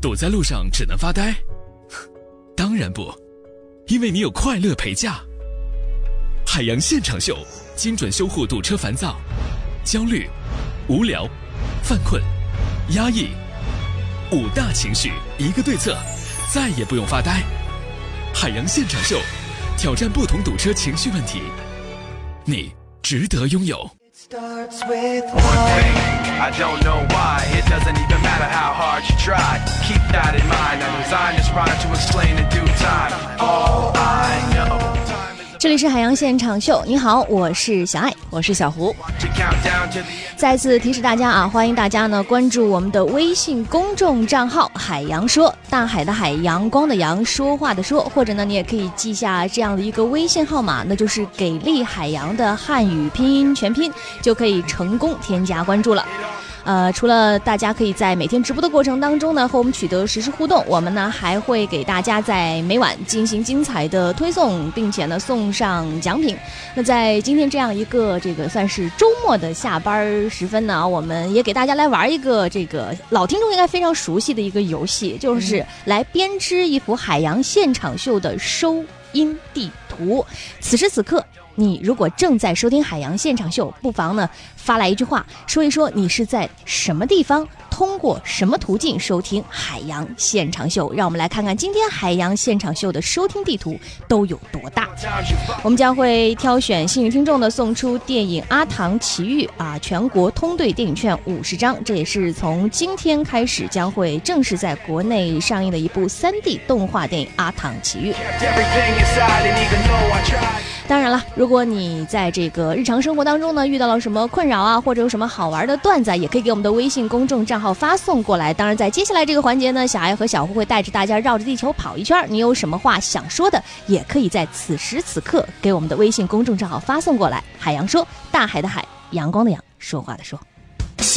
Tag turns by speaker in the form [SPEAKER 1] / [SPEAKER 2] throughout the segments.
[SPEAKER 1] 堵在路上只能发呆？当然不，因为你有快乐陪驾。海洋现场秀，精准修护堵车烦躁、焦虑、无聊、犯困、压抑五大情绪，一个对策，再也不用发呆。海洋现场秀，挑战不同堵车情绪问题，你值得拥有。
[SPEAKER 2] Starts with one.
[SPEAKER 3] I don't know why, it doesn't even matter how hard you try. Keep that in mind, I designed this rhyme to explain in due time. All I know.
[SPEAKER 4] 这里是海洋现场秀，你好，我是小爱。
[SPEAKER 5] 我是小胡。
[SPEAKER 4] 再次提示大家啊，欢迎大家呢关注我们的微信公众账号“海洋说”，大海的海，阳光的阳，说话的说，或者呢，你也可以记下这样的一个微信号码，那就是“给力海洋”的汉语拼音全拼，就可以成功添加关注了。呃，除了大家可以在每天直播的过程当中呢和我们取得实时互动，我们呢还会给大家在每晚进行精彩的推送，并且呢送上奖品。那在今天这样一个这个算是周末的下班时分呢，我们也给大家来玩一个这个老听众应该非常熟悉的一个游戏，就是来编织一幅海洋现场秀的收音地图。此时此刻。你如果正在收听海洋现场秀，不妨呢发来一句话，说一说你是在什么地方，通过什么途径收听海洋现场秀。让我们来看看今天海洋现场秀的收听地图都有多大。我们将会挑选幸运听众呢，送出电影《阿唐奇遇》啊全国通兑电影券五十张，这也是从今天开始将会正式在国内上映的一部 3D 动画电影《阿唐奇遇》。当然了，如果你在这个日常生活当中呢遇到了什么困扰啊，或者有什么好玩的段子，也可以给我们的微信公众账号发送过来。当然，在接下来这个环节呢，小爱和小胡会带着大家绕着地球跑一圈。你有什么话想说的，也可以在此时此刻给我们的微信公众账号发送过来。海洋说，大海的海，阳光的阳，说话的说。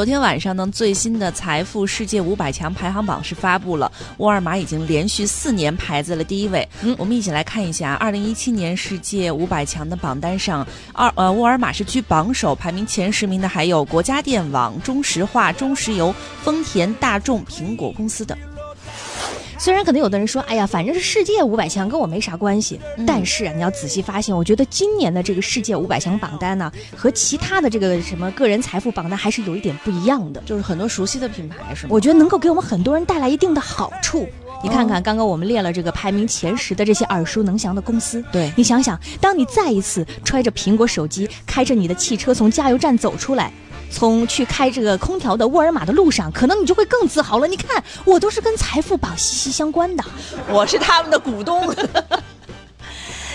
[SPEAKER 5] 昨天晚上呢，最新的财富世界五百强排行榜是发布了，沃尔玛已经连续四年排在了第一位。
[SPEAKER 4] 嗯
[SPEAKER 5] 我们一起来看一下，二零一七年世界五百强的榜单上，二呃沃尔玛是居榜首，排名前十名的还有国家电网、中石化、中石油、丰田、大众、苹果公司等。
[SPEAKER 4] 虽然可能有的人说，哎呀，反正是世界五百强，跟我没啥关系。但是啊，你要仔细发现，我觉得今年的这个世界五百强榜单呢，和其他的这个什么个人财富榜单还是有一点不一样的。
[SPEAKER 5] 就是很多熟悉的品牌是吗？
[SPEAKER 4] 我觉得能够给我们很多人带来一定的好处。你看看，刚刚我们列了这个排名前十的这些耳熟能详的公司，
[SPEAKER 5] 对
[SPEAKER 4] 你想想，当你再一次揣着苹果手机，开着你的汽车从加油站走出来。从去开这个空调的沃尔玛的路上，可能你就会更自豪了。你看，我都是跟财富榜息息相关的。
[SPEAKER 5] 我是他们的股东。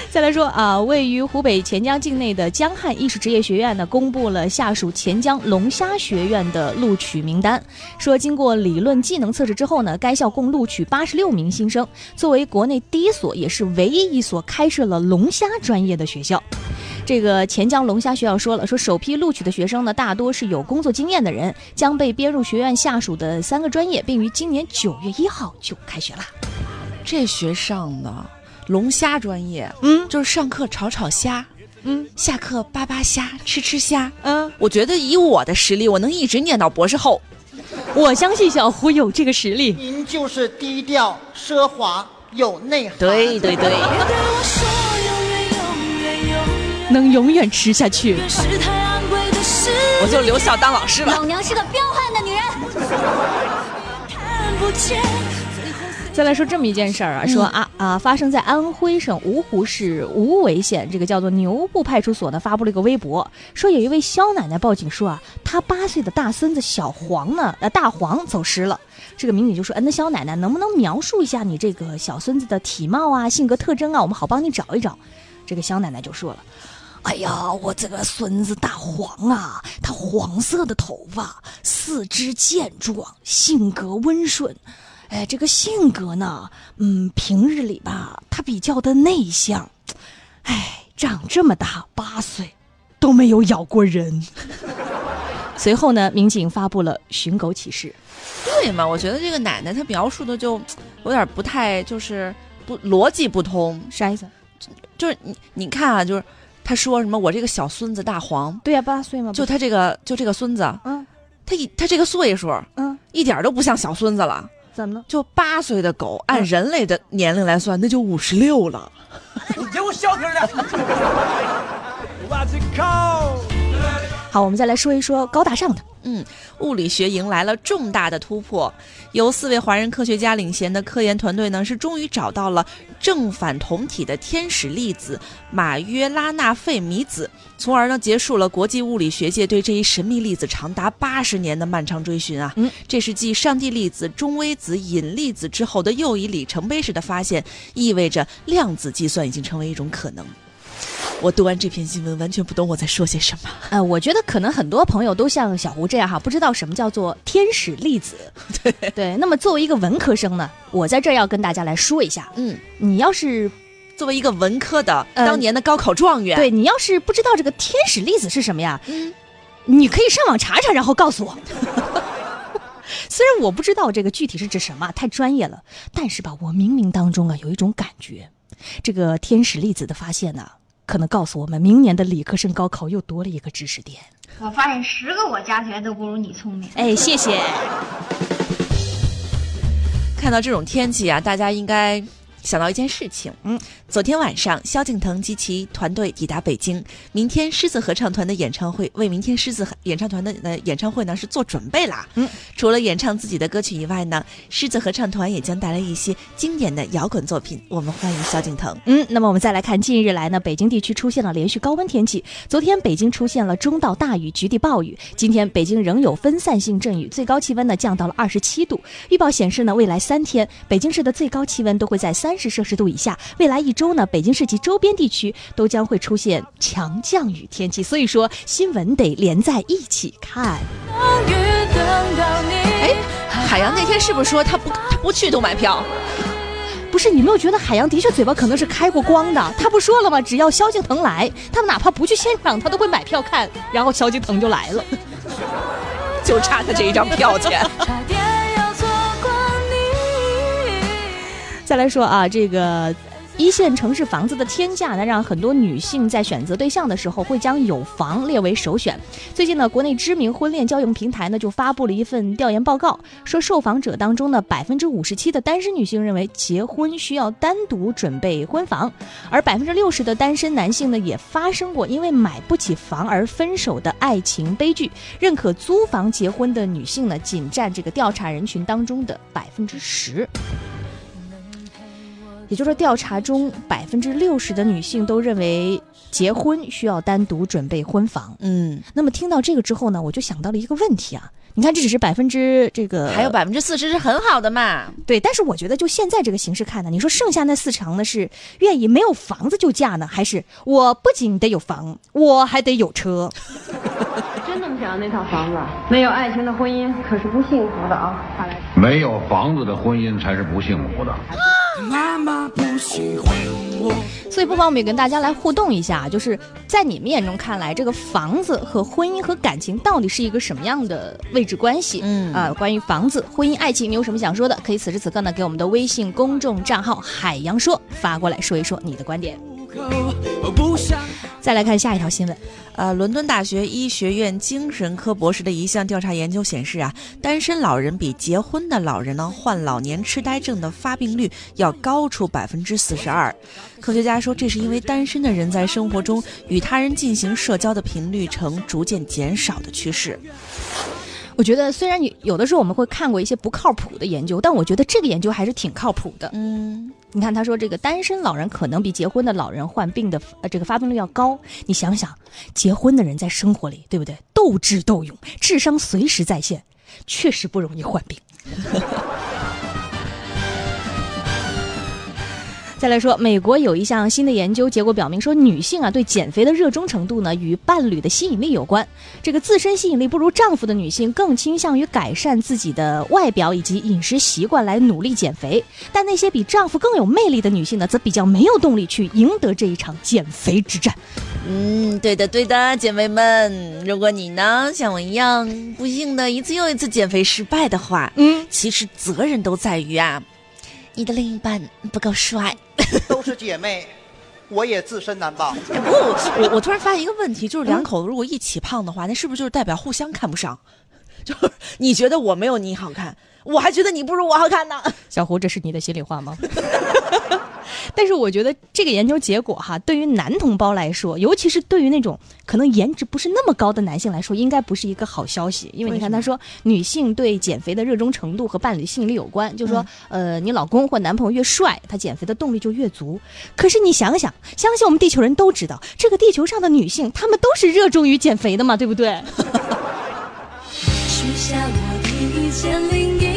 [SPEAKER 4] 再来说啊，位于湖北潜江境内的江汉艺术职业学院呢，公布了下属潜江龙虾学院的录取名单。说经过理论技能测试之后呢，该校共录取八十六名新生，作为国内第一所，也是唯一一所开设了龙虾专业的学校。这个钱江龙虾学校说了，说首批录取的学生呢，大多是有工作经验的人，将被编入学院下属的三个专业，并于今年九月一号就开学了。
[SPEAKER 5] 这学上的龙虾专业，
[SPEAKER 4] 嗯
[SPEAKER 5] 就是上课炒炒虾，
[SPEAKER 4] 嗯
[SPEAKER 5] 下课扒扒虾，吃吃虾。
[SPEAKER 4] 嗯，
[SPEAKER 5] 我觉得以我的实力，我能一直念到博士后。
[SPEAKER 4] 我相信小胡有这个实力。
[SPEAKER 2] 您就是低调、奢华、有内涵。
[SPEAKER 5] 对对对，
[SPEAKER 4] 能永远吃下去。
[SPEAKER 5] 我就留校当老师了。
[SPEAKER 6] 老娘是个彪悍的女人。
[SPEAKER 4] 再来说这么一件事儿啊，说啊啊，发生在安徽省芜湖市无为县，这个叫做牛埠派出所呢发布了一个微博，说有一位肖奶奶报警说啊，她八岁的大孙子小黄呢，呃大黄走失了。这个民警就说，嗯，那肖奶奶能不能描述一下你这个小孙子的体貌啊、性格特征啊，我们好帮你找一找。这个肖奶奶就说了。哎呀，我这个孙子大黄啊，他黄色的头发，四肢健壮，性格温顺。哎，这个性格呢，嗯，平日里吧，他比较的内向。哎，长这么大八岁，都没有咬过人。随后呢，民警发布了寻狗启事。
[SPEAKER 5] 对嘛？我觉得这个奶奶她描述的就有点不太，就是不逻辑不通。
[SPEAKER 4] 啥意思？
[SPEAKER 5] 就是你你看啊，就是他说什么我这个小孙子大黄，
[SPEAKER 4] 对呀、八岁嘛？
[SPEAKER 5] 就他这个就这个孙子，
[SPEAKER 4] 嗯
[SPEAKER 5] 他一他这个岁数
[SPEAKER 4] 嗯，
[SPEAKER 5] 一点都不像小孙子了。
[SPEAKER 4] 怎么了？
[SPEAKER 5] 就八岁的狗，按人类的年龄来算，那就五十六了。
[SPEAKER 7] 你给 我消停点！
[SPEAKER 4] 好，我们再来说一说高大上的。
[SPEAKER 5] 嗯，物理学迎来了重大的突破，由四位华人科学家领衔的科研团队呢，是终于找到了正反同体的天使粒子马约拉纳费米子，从而呢结束了国际物理学界对这一神秘粒子长达八十年的漫长追寻啊。
[SPEAKER 4] 嗯，
[SPEAKER 5] 这是继上帝粒子、中微子、引力子之后的又一里程碑式的发现，意味着量子计算已经成为一种可能。我读完这篇新闻，完全不懂我在说些什么。
[SPEAKER 4] 呃，我觉得可能很多朋友都像小胡这样哈，不知道什么叫做天使粒子。对对，那么作为一个文科生呢，我在这儿要跟大家来说一下，
[SPEAKER 5] 嗯，
[SPEAKER 4] 你要是
[SPEAKER 5] 作为一个文科的，
[SPEAKER 4] 嗯
[SPEAKER 5] 当年的高考状元，
[SPEAKER 4] 对你要是不知道这个天使粒子是什么呀，
[SPEAKER 5] 嗯，
[SPEAKER 4] 你可以上网查查，然后告诉我。虽然我不知道这个具体是指什么，太专业了，但是吧，我冥冥当中啊有一种感觉，这个天使粒子的发现呢、可能告诉我们，明年的理科生高考又多了一个知识点。
[SPEAKER 6] 我发现十个我加起来都不如你聪明。
[SPEAKER 4] 哎，谢谢。
[SPEAKER 5] 看到这种天气啊，大家应该想到一件事情。
[SPEAKER 4] 嗯，
[SPEAKER 5] 昨天晚上，萧敬腾及其团队抵达北京，明天狮子合唱团的演唱会为明天狮子演唱团的呃演唱会呢是做准备啦。
[SPEAKER 4] 嗯，
[SPEAKER 5] 除了演唱自己的歌曲以外呢，狮子合唱团也将带来一些经典的摇滚作品。我们欢迎萧敬腾。
[SPEAKER 4] 嗯，那么我们再来看，近日来呢，北京地区出现了连续高温天气。昨天北京出现了中到大雨、局地暴雨，今天北京仍有分散性阵雨，最高气温呢降到了二十七度。预报显示呢，未来三天北京市的最高气温都会在三十摄氏度以下。未来一周呢，北京市及周边地区都将会出现强降雨天气。所以说，新闻得连在一起看。
[SPEAKER 5] 哎，海洋那天是不是说他不他不去都买票？
[SPEAKER 4] 不是你没有觉得海洋的确嘴巴可能是开过光的？他不说了吗？只要萧敬腾来，他们哪怕不去现场，他都会买票看，然后萧敬腾就来了。
[SPEAKER 5] 就差他这一张票钱。
[SPEAKER 4] 再来说啊，这个一线城市房子的天价呢，让很多女性在选择对象的时候会将有房列为首选。最近呢，国内知名婚恋交友平台呢就发布了一份调研报告，说受访者当中呢，百分之五十七的单身女性认为结婚需要单独准备婚房，而百分之六十的单身男性呢也发生过因为买不起房而分手的爱情悲剧。认可租房结婚的女性呢，仅占这个调查人群当中的百分之十。也就是说，调查中百分之六十的女性都认为结婚需要单独准备婚房。
[SPEAKER 5] 嗯，
[SPEAKER 4] 那么听到这个之后呢，我就想到了一个问题啊，你看这只是百分之这个
[SPEAKER 5] 还有百分之四十是很好的嘛。
[SPEAKER 4] 对，但是我觉得就现在这个形势看呢，你说剩下那四成呢是愿意没有房子就嫁呢，还是我不仅得有房，我还得有车？
[SPEAKER 8] 真那么想要那套房子？没有爱情的婚姻可是不幸福的啊！看来
[SPEAKER 9] 没有房子的婚姻才是不幸福的。
[SPEAKER 4] 所以不妨我们也跟大家来互动一下，就是在你们眼中看来，这个房子和婚姻和感情到底是一个什么样的位置关系？
[SPEAKER 5] 嗯
[SPEAKER 4] 啊、关于房子、婚姻、爱情，你有什么想说的？可以此时此刻呢，给我们的微信公众账号“海洋说”发过来说一说你的观点。再来看下一条新闻，
[SPEAKER 5] 呃，伦敦大学医学院精神科博士的一项调查研究显示啊，单身老人比结婚的老人呢患老年痴呆症的发病率要高出百分之四十二。科学家说，这是因为单身的人在生活中与他人进行社交的频率呈逐渐减少的趋势。
[SPEAKER 4] 我觉得虽然你有的时候我们会看过一些不靠谱的研究，但我觉得这个研究还是挺靠谱的。
[SPEAKER 5] 嗯，
[SPEAKER 4] 你看，他说这个单身老人可能比结婚的老人患病的呃这个发病率要高。你想想，结婚的人在生活里，对不对？斗智斗勇，智商随时在线，确实不容易患病。再再来说，美国有一项新的研究结果表明说，女性啊对减肥的热衷程度呢与伴侣的吸引力有关。这个自身吸引力不如丈夫的女性更倾向于改善自己的外表以及饮食习惯来努力减肥，但那些比丈夫更有魅力的女性呢，则比较没有动力去赢得这一场减肥之战。
[SPEAKER 5] 嗯，对的，对的，姐妹们，如果你呢像我一样不幸的一次又一次减肥失败的话，
[SPEAKER 4] 嗯，
[SPEAKER 5] 其实责任都在于啊，你的另一半不够帅。
[SPEAKER 2] 都是姐妹，我也自身难保。
[SPEAKER 5] 不，我我突然发现一个问题，就是两口子如果一起胖的话，那是不是就是代表互相看不上？就是你觉得我没有你好看，我还觉得你不如我好看呢。
[SPEAKER 4] 小胡，这是你的心里话吗？但是我觉得这个研究结果哈，对于男同胞来说，尤其是对于那种可能颜值不是那么高的男性来说，应该不是一个好消息。因为你看，他说女性对减肥的热衷程度和伴侣吸引力有关，就是说，呃，你老公或男朋友越帅，他减肥的动力就越足。可是你想想，相信我们地球人都知道，这个地球上的女性，她们都是热衷于减肥的嘛，对不对？
[SPEAKER 10] 许下我一千零一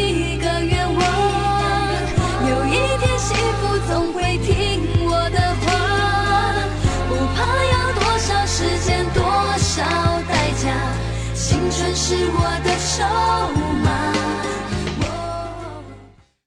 [SPEAKER 10] 全是我的筹码。